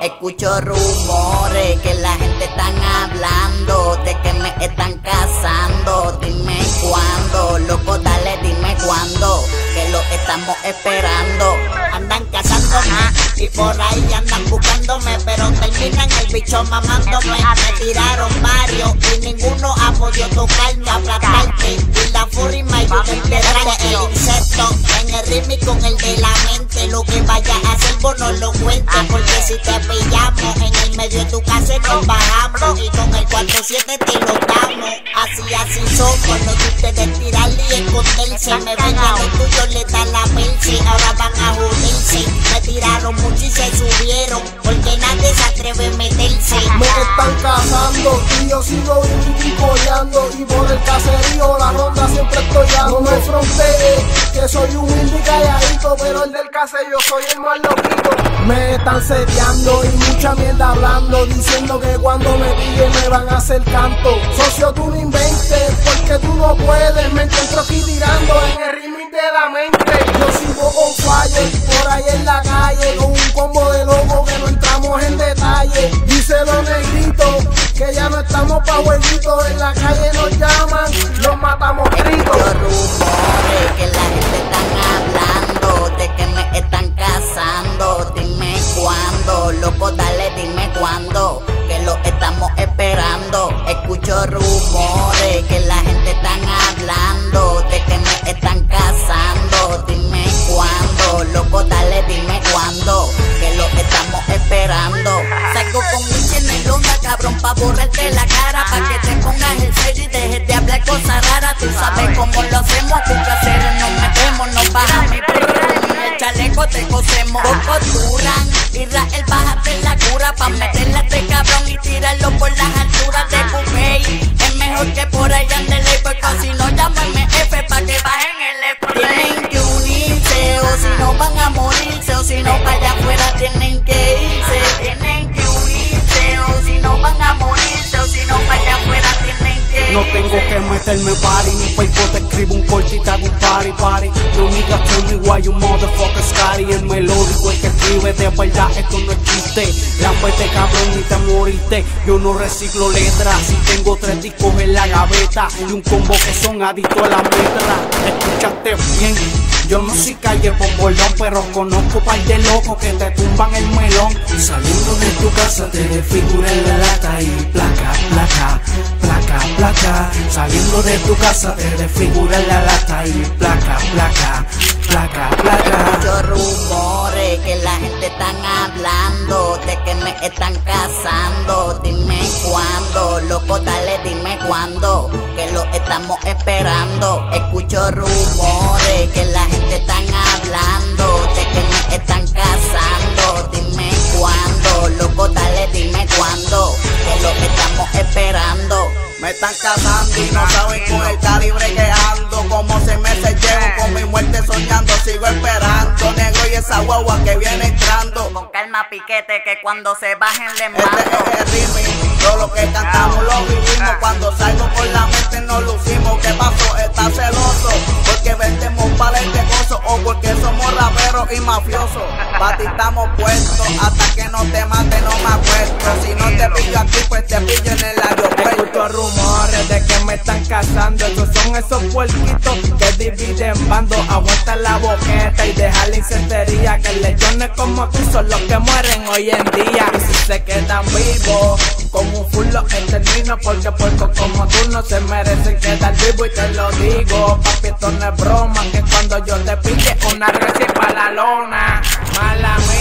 Escucho rumores que la gente están hablando de que me están casando. Dime cuándo, loco, dale, dime cuándo, que lo estamos esperando. Andan casándome y por ahí andan buscándome, pero terminan el bicho mamándome. Me tiraron varios y ninguno ha podido tocarme, aplastarte. Y la furia me ayuda a el insecto ritmo con el de la mente. Lo que vaya a hacer vos no lo cuentes, porque si te pillamos en el medio de tu casa nos bajamos y con el 4-7 te lo damos. Así, así somos, no que ustedes tirarle y esconderse. Me ven a los tuyos, le dan la perse, ahora van a joderse. Me tiraron mucho y se subieron, porque nadie se atreve a meterse. Me y yo sigo coleando y por el caserío la ronda siempre estoy dando. No me fronteé, que soy humilde y calladito, pero el del caserío soy el más loquito. Me están sediando y mucha mierda hablando, diciendo que cuando me pillen me van a hacer canto. Socio, tú no inventes, porque tú no puedes. Me encuentro aquí tirando en el ritmo de la mente. Yo sigo con fire por ahí en la calle, con estamos pa' jueguitos, en la calle borrarte la cara, pa' que te pongas el serio y dejes de hablar cosas raras. Tú sabes cómo lo hacemos, tu casero nos metemos, nos bajamos y el chaleco te cosemos. Poco duran, y Rael bájate la cura, pa' meterle a este cabrón y tirarlo por las alturas de Cupey. Es mejor que por allá ande porque si no llamo MF pa' que bajen el spray. Tienen que unirse, o si no van a morirse, o si no para allá afuera tienen que meterme party, ni pa' te escribo un corte y te un party party. No niggas tell me why you motherfucker Scotty. El melódico, el que escribe de verdad, esto no es chiste. Lámpete cabrón ni te moriste. Yo no reciclo letras, si tengo tres discos en la gaveta y un combo que son adictos a la metra. Escúchate bien. Yo no soy calle bolón, pero conozco par de locos que te tumban el melón. Saliendo de tu casa te desfigura en la lata y De tu casa te desfigura la lata y placa, placa, placa, placa. Escucho rumores que la gente están hablando de que me están casando. Dime cuándo, loco, dale, dime cuándo, que lo estamos esperando. Escucho rumores que la gente están hablando de que me están casando. Están casando y no saben con el calibre que ando. Como se me se llevo con mi muerte soñando. Sigo esperando, negro y esa guagua que viene entrando. Con calma, piquete, que cuando se bajen le Este mando. es el ritmo, todo lo que cantamos lo vivimos. Cuando salgo por la mente nos lucimos. ¿Qué pasó? Estás celoso porque vendemos de cosas o porque somos raperos y mafiosos. Pa' ti estamos puestos hasta que no te mate, no me acuesto. Si no te pillo aquí, pues te puerquitos que dividen bando. Aguanta la boqueta y deja la incentería. Que lechones como tú son los que mueren hoy en día. Se quedan vivos, con un full los extermino. Porque puercos como tú no se merecen quedar vivo. Y te lo digo, papi, esto no es broma. Que cuando yo te pille una recién para la lona. Mala mía.